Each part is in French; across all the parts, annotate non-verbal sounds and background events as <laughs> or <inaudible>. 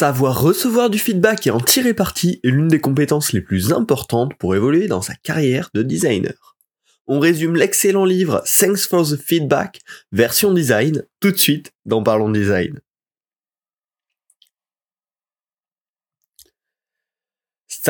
Savoir recevoir du feedback et en tirer parti est l'une des compétences les plus importantes pour évoluer dans sa carrière de designer. On résume l'excellent livre Thanks for the Feedback, version design, tout de suite dans Parlons Design.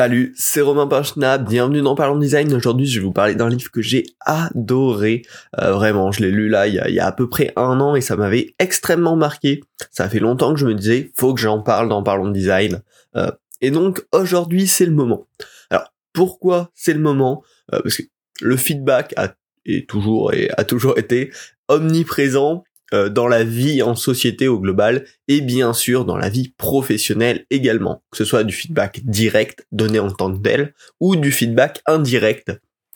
Salut, c'est Romain Pachna, bienvenue dans Parlons Design. Aujourd'hui, je vais vous parler d'un livre que j'ai adoré. Euh, vraiment, je l'ai lu là il y, a, à peu près un an et ça m'avait extrêmement marqué. Ça fait longtemps que je me disais, faut que j'en parle dans Parlons Design. Euh, et donc, aujourd'hui, c'est le moment. Alors, pourquoi c'est le moment? Euh, Parce que le feedback a, est toujours et a toujours été omniprésent euh, dans la vie en société au global et bien sûr dans la vie professionnelle également, que ce soit du feedback direct donné en tant que tel ou du feedback indirect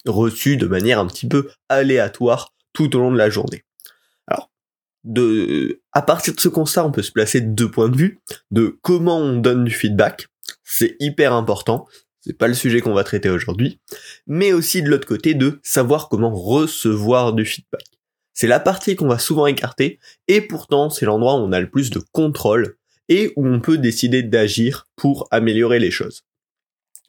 reçu de manière un petit peu aléatoire tout au long de la journée. Alors, de, à partir de ce constat, on peut se placer deux points de vue de comment on donne du feedback. C'est hyper important. C'est pas le sujet qu'on va traiter aujourd'hui. Mais aussi de l'autre côté de savoir comment recevoir du feedback. C'est la partie qu'on va souvent écarter, et pourtant c'est l'endroit où on a le plus de contrôle, et où on peut décider d'agir pour améliorer les choses.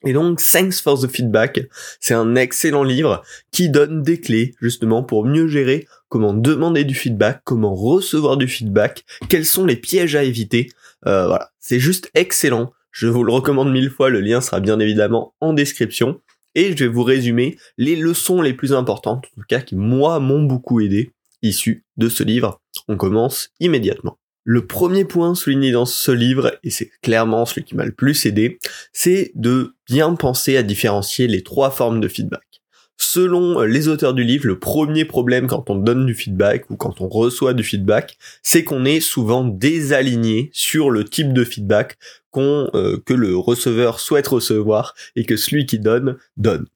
Et donc, Thanks for the Feedback, c'est un excellent livre qui donne des clés justement pour mieux gérer comment demander du feedback, comment recevoir du feedback, quels sont les pièges à éviter. Euh, voilà, c'est juste excellent. Je vous le recommande mille fois, le lien sera bien évidemment en description. Et je vais vous résumer les leçons les plus importantes, en tout cas qui moi m'ont beaucoup aidé issu de ce livre. On commence immédiatement. Le premier point souligné dans ce livre, et c'est clairement celui qui m'a le plus aidé, c'est de bien penser à différencier les trois formes de feedback. Selon les auteurs du livre, le premier problème quand on donne du feedback ou quand on reçoit du feedback, c'est qu'on est souvent désaligné sur le type de feedback qu'on euh, que le receveur souhaite recevoir et que celui qui donne donne.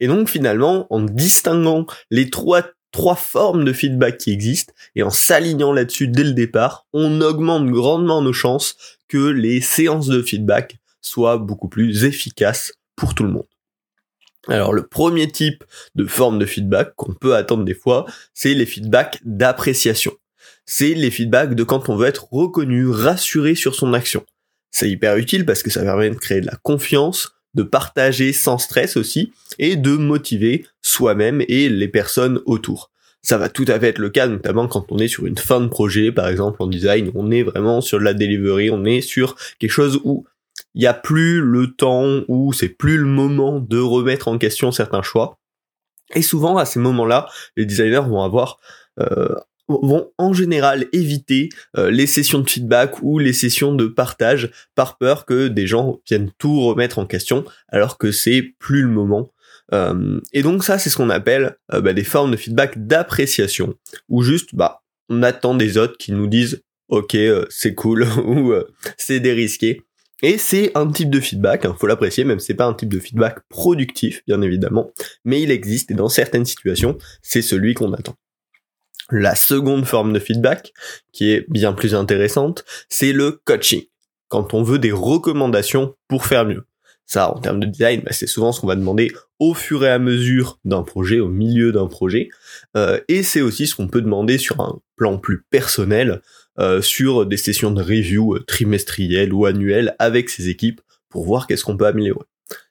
Et donc finalement, en distinguant les trois trois formes de feedback qui existent, et en s'alignant là-dessus dès le départ, on augmente grandement nos chances que les séances de feedback soient beaucoup plus efficaces pour tout le monde. Alors le premier type de forme de feedback qu'on peut attendre des fois, c'est les feedbacks d'appréciation. C'est les feedbacks de quand on veut être reconnu, rassuré sur son action. C'est hyper utile parce que ça permet de créer de la confiance, de partager sans stress aussi et de motiver soi-même et les personnes autour. Ça va tout à fait être le cas, notamment quand on est sur une fin de projet, par exemple en design, on est vraiment sur la delivery, on est sur quelque chose où il n'y a plus le temps, où c'est plus le moment de remettre en question certains choix. Et souvent, à ces moments-là, les designers vont avoir euh, vont en général éviter euh, les sessions de feedback ou les sessions de partage par peur que des gens viennent tout remettre en question alors que c'est plus le moment. Euh, et donc ça c'est ce qu'on appelle euh, bah, des formes de feedback d'appréciation où juste bah on attend des autres qui nous disent ok c'est cool <laughs> ou c'est dérisqué et c'est un type de feedback, hein, faut l'apprécier, même c'est pas un type de feedback productif, bien évidemment, mais il existe et dans certaines situations, c'est celui qu'on attend. La seconde forme de feedback, qui est bien plus intéressante, c'est le coaching. Quand on veut des recommandations pour faire mieux. Ça, en termes de design, bah, c'est souvent ce qu'on va demander au fur et à mesure d'un projet, au milieu d'un projet. Euh, et c'est aussi ce qu'on peut demander sur un plan plus personnel, euh, sur des sessions de review trimestrielles ou annuelles avec ses équipes pour voir qu'est-ce qu'on peut améliorer.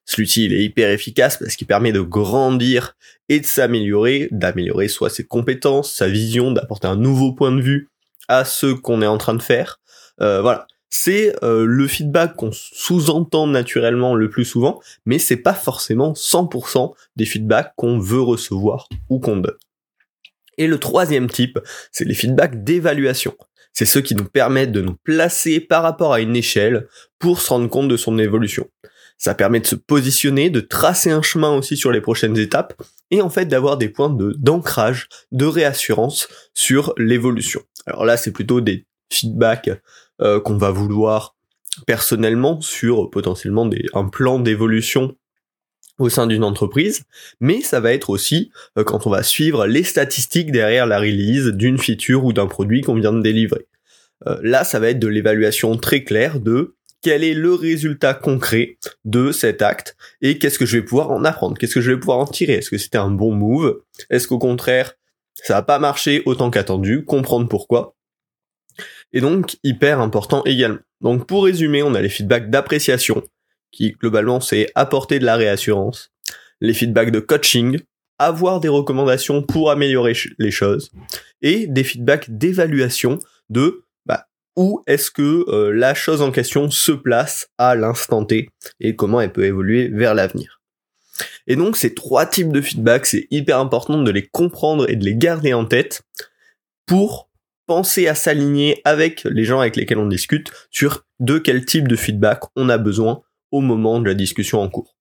Celui-ci, il est hyper efficace parce qu'il permet de grandir et de s'améliorer, d'améliorer soit ses compétences, sa vision, d'apporter un nouveau point de vue à ce qu'on est en train de faire. Euh, voilà. C'est euh, le feedback qu'on sous-entend naturellement le plus souvent, mais c'est pas forcément 100% des feedbacks qu'on veut recevoir ou qu'on donne. Et le troisième type, c'est les feedbacks d'évaluation. C'est ceux qui nous permettent de nous placer par rapport à une échelle pour se rendre compte de son évolution. Ça permet de se positionner, de tracer un chemin aussi sur les prochaines étapes et en fait d'avoir des points d'ancrage, de réassurance sur l'évolution. Alors là, c'est plutôt des feedbacks euh, qu'on va vouloir personnellement sur potentiellement un plan d'évolution au sein d'une entreprise, mais ça va être aussi euh, quand on va suivre les statistiques derrière la release d'une feature ou d'un produit qu'on vient de délivrer. Euh, là, ça va être de l'évaluation très claire de quel est le résultat concret de cet acte et qu'est-ce que je vais pouvoir en apprendre, qu'est-ce que je vais pouvoir en tirer, est-ce que c'était un bon move, est-ce qu'au contraire ça n'a pas marché autant qu'attendu, comprendre pourquoi? Et donc hyper important également. Donc pour résumer, on a les feedbacks d'appréciation, qui globalement c'est apporter de la réassurance, les feedbacks de coaching, avoir des recommandations pour améliorer les choses, et des feedbacks d'évaluation de où est-ce que euh, la chose en question se place à l'instant T et comment elle peut évoluer vers l'avenir? Et donc ces trois types de feedback, c'est hyper important de les comprendre et de les garder en tête pour penser à s'aligner avec les gens avec lesquels on discute sur de quel type de feedback on a besoin au moment de la discussion en cours.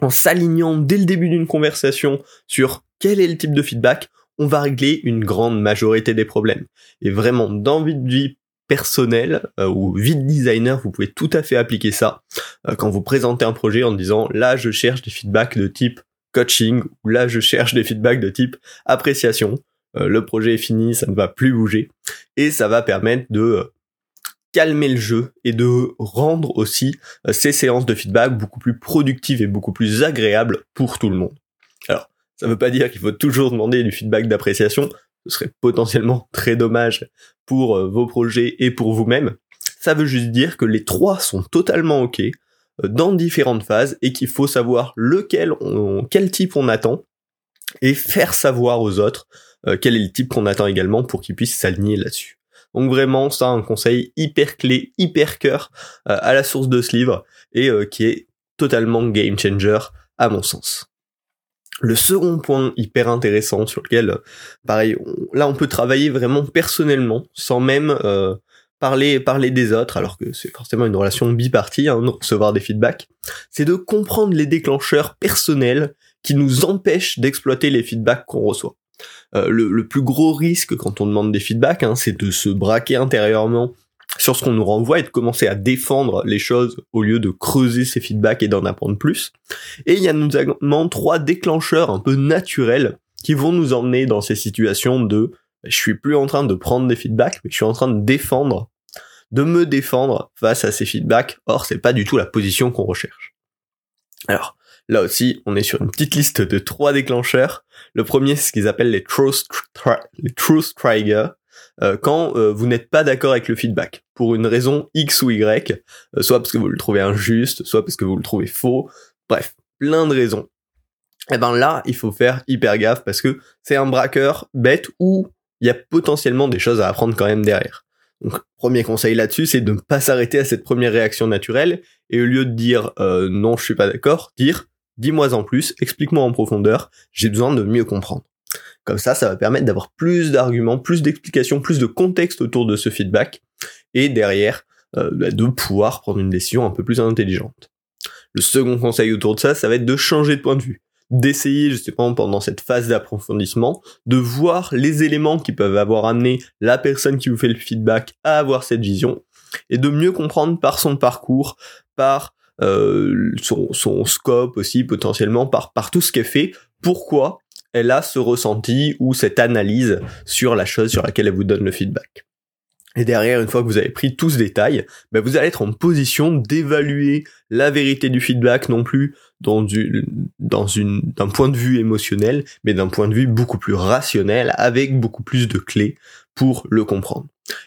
En s'alignant dès le début d'une conversation sur quel est le type de feedback, on va régler une grande majorité des problèmes. Et vraiment, dans votre vie personnelle euh, ou vie de designer, vous pouvez tout à fait appliquer ça euh, quand vous présentez un projet en disant là je cherche des feedbacks de type coaching ou là je cherche des feedbacks de type appréciation. Euh, le projet est fini, ça ne va plus bouger et ça va permettre de calmer le jeu et de rendre aussi ces séances de feedback beaucoup plus productives et beaucoup plus agréables pour tout le monde. Alors, ça ne veut pas dire qu'il faut toujours demander du feedback d'appréciation, ce serait potentiellement très dommage pour vos projets et pour vous-même. Ça veut juste dire que les trois sont totalement ok dans différentes phases et qu'il faut savoir lequel quel type on attend et faire savoir aux autres euh, quel est le type qu'on attend également pour qu'ils puissent s'aligner là-dessus. Donc vraiment, ça, un conseil hyper clé, hyper cœur euh, à la source de ce livre et euh, qui est totalement game changer à mon sens. Le second point hyper intéressant sur lequel, pareil, là on peut travailler vraiment personnellement, sans même parler parler des autres, alors que c'est forcément une relation bipartie, hein, de recevoir des feedbacks, c'est de comprendre les déclencheurs personnels qui nous empêchent d'exploiter les feedbacks qu'on reçoit. Euh, le, plus gros risque quand on demande des feedbacks, hein, c'est de se braquer intérieurement sur ce qu'on nous renvoie et de commencer à défendre les choses au lieu de creuser ces feedbacks et d'en apprendre plus. Et il y a notamment trois déclencheurs un peu naturels qui vont nous emmener dans ces situations de je suis plus en train de prendre des feedbacks, mais je suis en train de défendre, de me défendre face à ces feedbacks. Or, c'est pas du tout la position qu'on recherche. Alors, Là aussi, on est sur une petite liste de trois déclencheurs. Le premier, c'est ce qu'ils appellent les truth, les truth triggers. Euh, quand euh, vous n'êtes pas d'accord avec le feedback, pour une raison X ou Y, euh, soit parce que vous le trouvez injuste, soit parce que vous le trouvez faux, bref, plein de raisons. Et eh ben là, il faut faire hyper gaffe parce que c'est un braqueur bête où il y a potentiellement des choses à apprendre quand même derrière. Donc, premier conseil là-dessus, c'est de ne pas s'arrêter à cette première réaction naturelle et au lieu de dire non, je suis pas d'accord, dire dis-moi en plus, explique-moi en profondeur, j'ai besoin de mieux comprendre. Comme ça, ça va permettre d'avoir plus d'arguments, plus d'explications, plus de contexte autour de ce feedback, et derrière, euh, bah, de pouvoir prendre une décision un peu plus intelligente. Le second conseil autour de ça, ça va être de changer de point de vue, d'essayer justement pendant cette phase d'approfondissement, de voir les éléments qui peuvent avoir amené la personne qui vous fait le feedback à avoir cette vision, et de mieux comprendre par son parcours, par euh, son, scope aussi potentiellement par, par tout ce qu'elle fait, pourquoi elle a ce ressenti ou cette analyse sur la chose sur laquelle elle vous donne le feedback. Et derrière, une fois que vous avez pris tout ce détail, ben vous allez être en position d'évaluer la vérité du feedback, non plus d'un point de vue émotionnel, mais d'un point de vue beaucoup plus rationnel, avec beaucoup plus de clés pour le comprendre.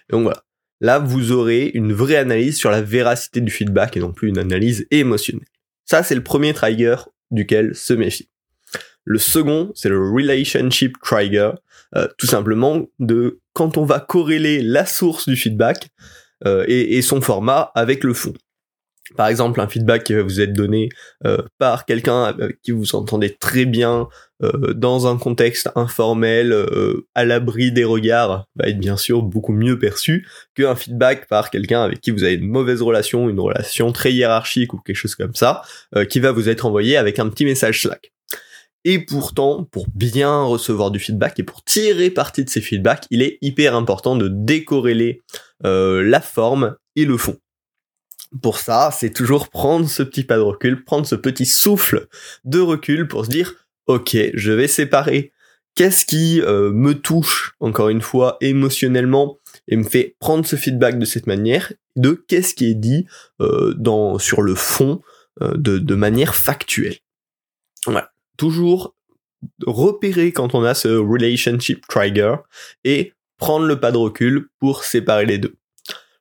Donc voilà. Là, vous aurez une vraie analyse sur la véracité du feedback et non plus une analyse émotionnelle. Ça, c'est le premier trigger duquel se méfier. Le second, c'est le relationship trigger, euh, tout simplement de quand on va corréler la source du feedback euh, et, son format avec le fond par exemple un feedback qui va vous être donné euh, par quelqu'un avec qui vous entendez très bien euh, dans un contexte informel euh, à l'abri des regards va être bien sûr beaucoup mieux perçu qu'un feedback par quelqu'un avec qui vous avez une mauvaise relation, une relation très hiérarchique ou quelque chose comme ça, qui va vous être envoyé avec un petit message Slack. Et pourtant, pour bien recevoir du feedback et pour tirer parti de ces feedbacks, il est hyper important de décorréler la forme et le fond pour ça, c'est toujours prendre ce petit pas de recul, prendre ce petit souffle de recul pour se dire, ok, je vais séparer qu'est-ce qui euh, me touche, encore une fois, émotionnellement, et me fait prendre ce feedback de cette manière, de qu'est-ce qui est dit euh, dans, sur le fond euh, de, de manière factuelle. Voilà. Toujours repérer quand on a ce relationship trigger et prendre le pas de recul pour séparer les deux.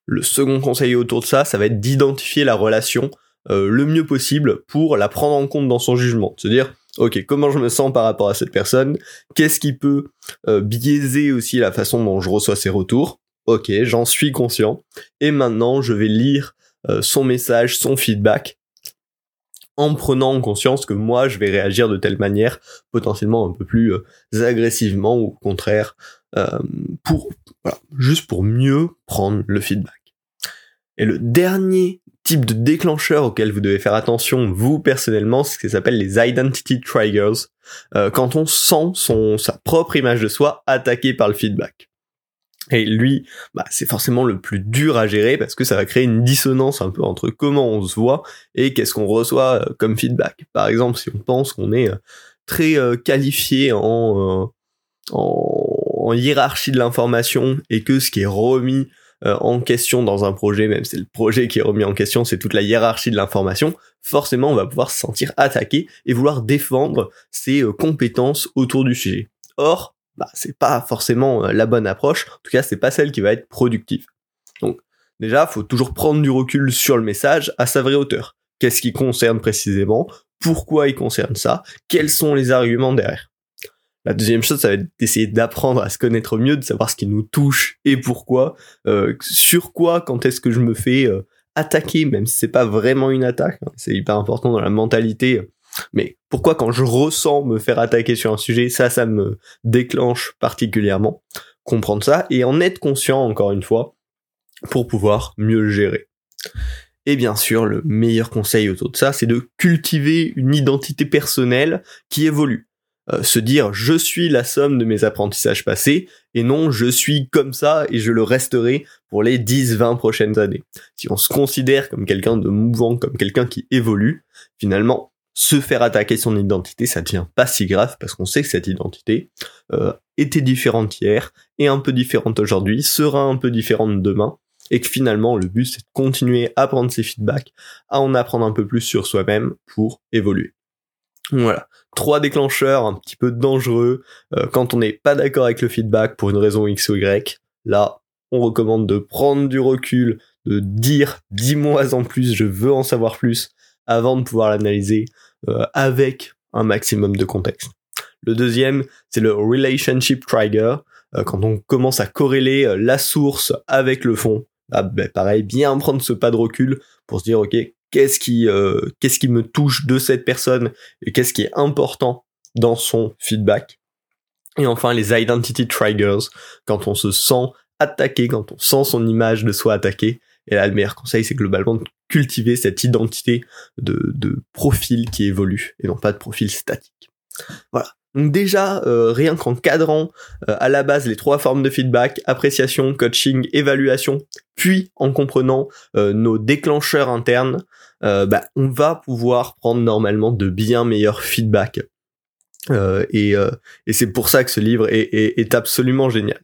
Le second conseil autour de ça, ça va être d'identifier la relation euh, le mieux possible pour la prendre en compte dans son jugement. Se dire, ok, comment je me sens par rapport à cette personne? Qu'est-ce qui peut euh, biaiser aussi la façon dont je reçois ses retours? Ok, j'en suis conscient. Et maintenant, je vais lire euh, son message, son feedback, en prenant en conscience que moi, je vais réagir de telle manière, potentiellement un peu plus agressivement ou au contraire, pour voilà, juste pour mieux prendre le feedback. Et le dernier type de déclencheur auquel vous devez faire attention, vous personnellement, c'est ce qui s'appelle les identity triggers, euh, quand on sent son, sa propre image de soi attaquée par le feedback. Et lui, bah, c'est forcément le plus dur à gérer parce que ça va créer une dissonance un peu entre comment on se voit et qu'est-ce qu'on reçoit euh, comme feedback. Par exemple, si on pense qu'on est euh, très qualifié en, en hiérarchie de l'information et que ce qui est remis euh, en question dans un projet, même si c'est le projet qui est remis en question, c'est toute la hiérarchie de l'information, forcément on va pouvoir se sentir attaqué et vouloir défendre ses euh, compétences autour du sujet. Or, bah, c'est pas forcément euh, la bonne approche, en tout cas c'est pas celle qui va être productive. Donc déjà, faut toujours prendre du recul sur le message à sa vraie hauteur. Qu'est-ce qui concerne précisément? Pourquoi il concerne ça? Quels sont les arguments derrière? La deuxième chose, ça va être d'essayer d'apprendre à se connaître mieux, de savoir ce qui nous touche et pourquoi, euh, sur quoi, quand est-ce que je me fais euh, attaquer, même si c'est pas vraiment une attaque, hein, c'est hyper important dans la mentalité. Mais pourquoi quand je ressens me faire attaquer sur un sujet, ça, ça me déclenche particulièrement. Comprendre ça et en être conscient encore une fois pour pouvoir mieux le gérer. Et bien sûr, le meilleur conseil autour de ça, c'est de cultiver une identité personnelle qui évolue. Euh, se dire je suis la somme de mes apprentissages passés et non je suis comme ça et je le resterai pour les 10-20 prochaines années. Si on se considère comme quelqu'un de mouvant, comme quelqu'un qui évolue, finalement, se faire attaquer son identité, ça devient pas si grave parce qu'on sait que cette identité euh, était différente hier, est un peu différente aujourd'hui, sera un peu différente demain, et que finalement le but c'est de continuer à prendre ses feedbacks, à en apprendre un peu plus sur soi-même pour évoluer. Voilà, trois déclencheurs un petit peu dangereux euh, quand on n'est pas d'accord avec le feedback pour une raison X ou Y. Là, on recommande de prendre du recul, de dire dis-moi en plus, je veux en savoir plus avant de pouvoir l'analyser euh, avec un maximum de contexte. Le deuxième, c'est le relationship trigger, euh, quand on commence à corréler la source avec le fond. Ah, ben, pareil, bien prendre ce pas de recul pour se dire ok, qu'est-ce qui euh, qu'est-ce qui me touche de cette personne et qu'est-ce qui est important dans son feedback. Et enfin les identity triggers quand on se sent attaqué, quand on sent son image de soi attaquée. Et là le meilleur conseil c'est globalement de cultiver cette identité de, profil qui évolue et non pas de profil statique. Voilà. Donc déjà, euh, rien qu'en cadrant euh, à la base les trois formes de feedback, appréciation, coaching, évaluation, puis en comprenant euh, nos déclencheurs internes, bah, on va pouvoir prendre normalement de bien meilleurs feedbacks. et, c'est pour ça que ce livre est absolument génial.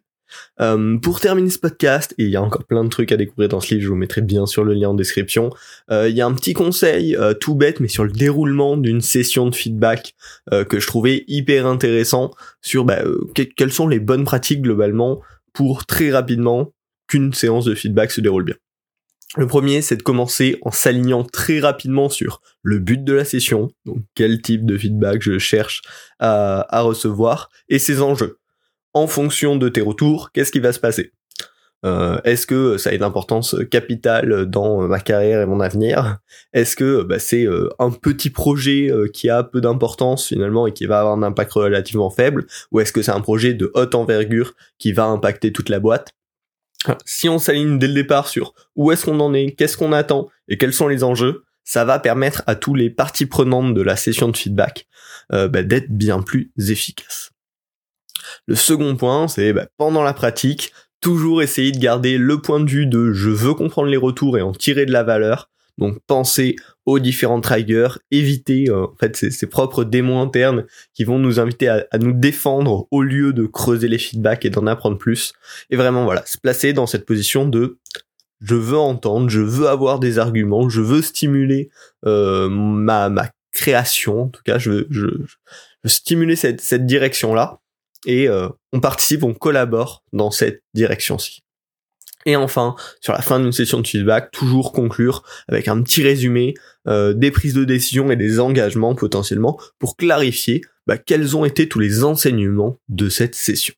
Euh, pour terminer ce podcast, et il y a encore plein de trucs à découvrir dans ce livre, je vous mettrai bien sûr le lien en description, euh, il y a un petit conseil euh, tout bête, mais sur le déroulement d'une session de feedback que je trouvais hyper intéressant sur bah, quelles sont les bonnes pratiques globalement pour très rapidement qu'une séance de feedback se déroule bien. Le premier, c'est de commencer en s'alignant très rapidement sur le but de la session, donc quel type de feedback je cherche à recevoir, et ses enjeux en fonction de tes retours, qu'est-ce qui va se passer? Euh, Est-ce que ça a une importance capitale dans ma carrière et mon avenir? Est-ce que bah, c'est euh, un petit projet euh, qui a peu d'importance finalement et qui va avoir un impact relativement faible? Ou est-ce que c'est un projet de haute envergure qui va impacter toute la boîte? Si on s'aligne dès le départ sur où est-ce qu'on en est, qu'est-ce qu'on attend et quels sont les enjeux, ça va permettre à tous les parties prenantes de la session de feedback bah, d'être bien plus efficaces. Le second point, c'est bah, pendant la pratique, toujours essayer de garder le point de vue de je veux comprendre les retours et en tirer de la valeur. Donc penser aux différents triggers, éviter euh, en fait ces, propres démons internes qui vont nous inviter à, nous défendre au lieu de creuser les feedbacks et d'en apprendre plus. Et vraiment voilà, se placer dans cette position de je veux entendre, je veux avoir des arguments, je veux stimuler euh, ma, ma création, en tout cas je veux, je, je stimuler cette, cette direction là et euh, on participe, on collabore dans cette direction-ci. Et enfin, sur la fin d'une session de feedback, toujours conclure avec un petit résumé euh, des prises de décision et des engagements potentiellement pour clarifier bah, quels ont été tous les enseignements de cette session.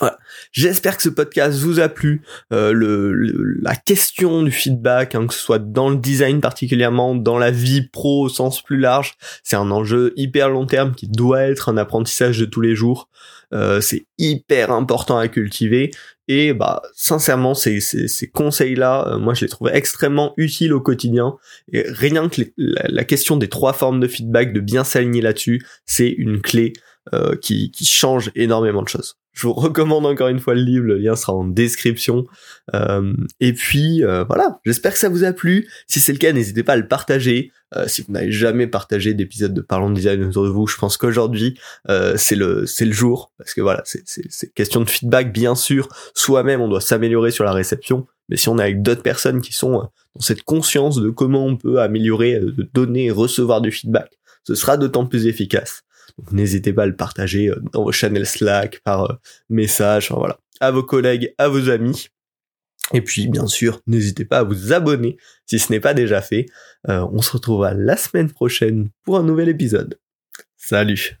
Voilà. J'espère que ce podcast vous a plu. Euh, le, la question du feedback, hein, que ce soit dans le design particulièrement, dans la vie pro au sens plus large, c'est un enjeu hyper long terme qui doit être un apprentissage de tous les jours. Euh, c'est hyper important à cultiver et bah sincèrement ces, ces, ces conseils-là, euh, moi je les trouve extrêmement utiles au quotidien et rien que la, la, question des trois formes de feedback, de bien s'aligner là-dessus, c'est une clé euh, qui, qui change énormément de choses. Je vous recommande encore une fois le livre, le lien sera en description. Euh, et puis euh, voilà, j'espère que ça vous a plu. Si c'est le cas, n'hésitez pas à le partager. Euh, si vous n'avez jamais partagé d'épisode de Parlons Design autour de vous, je pense qu'aujourd'hui c'est le le jour parce que voilà, c'est question de feedback bien sûr. Soi-même, on doit s'améliorer sur la réception, mais si on est avec d'autres personnes qui sont dans cette conscience de comment on peut améliorer, de donner et recevoir du feedback, ce sera d'autant plus efficace. N'hésitez pas à le partager euh, dans vos channels Slack, par euh, message, voilà, à vos collègues, à vos amis. Et puis bien sûr, n'hésitez pas à vous abonner si ce n'est pas déjà fait. Euh, on se retrouvera la semaine prochaine pour un nouvel épisode. Salut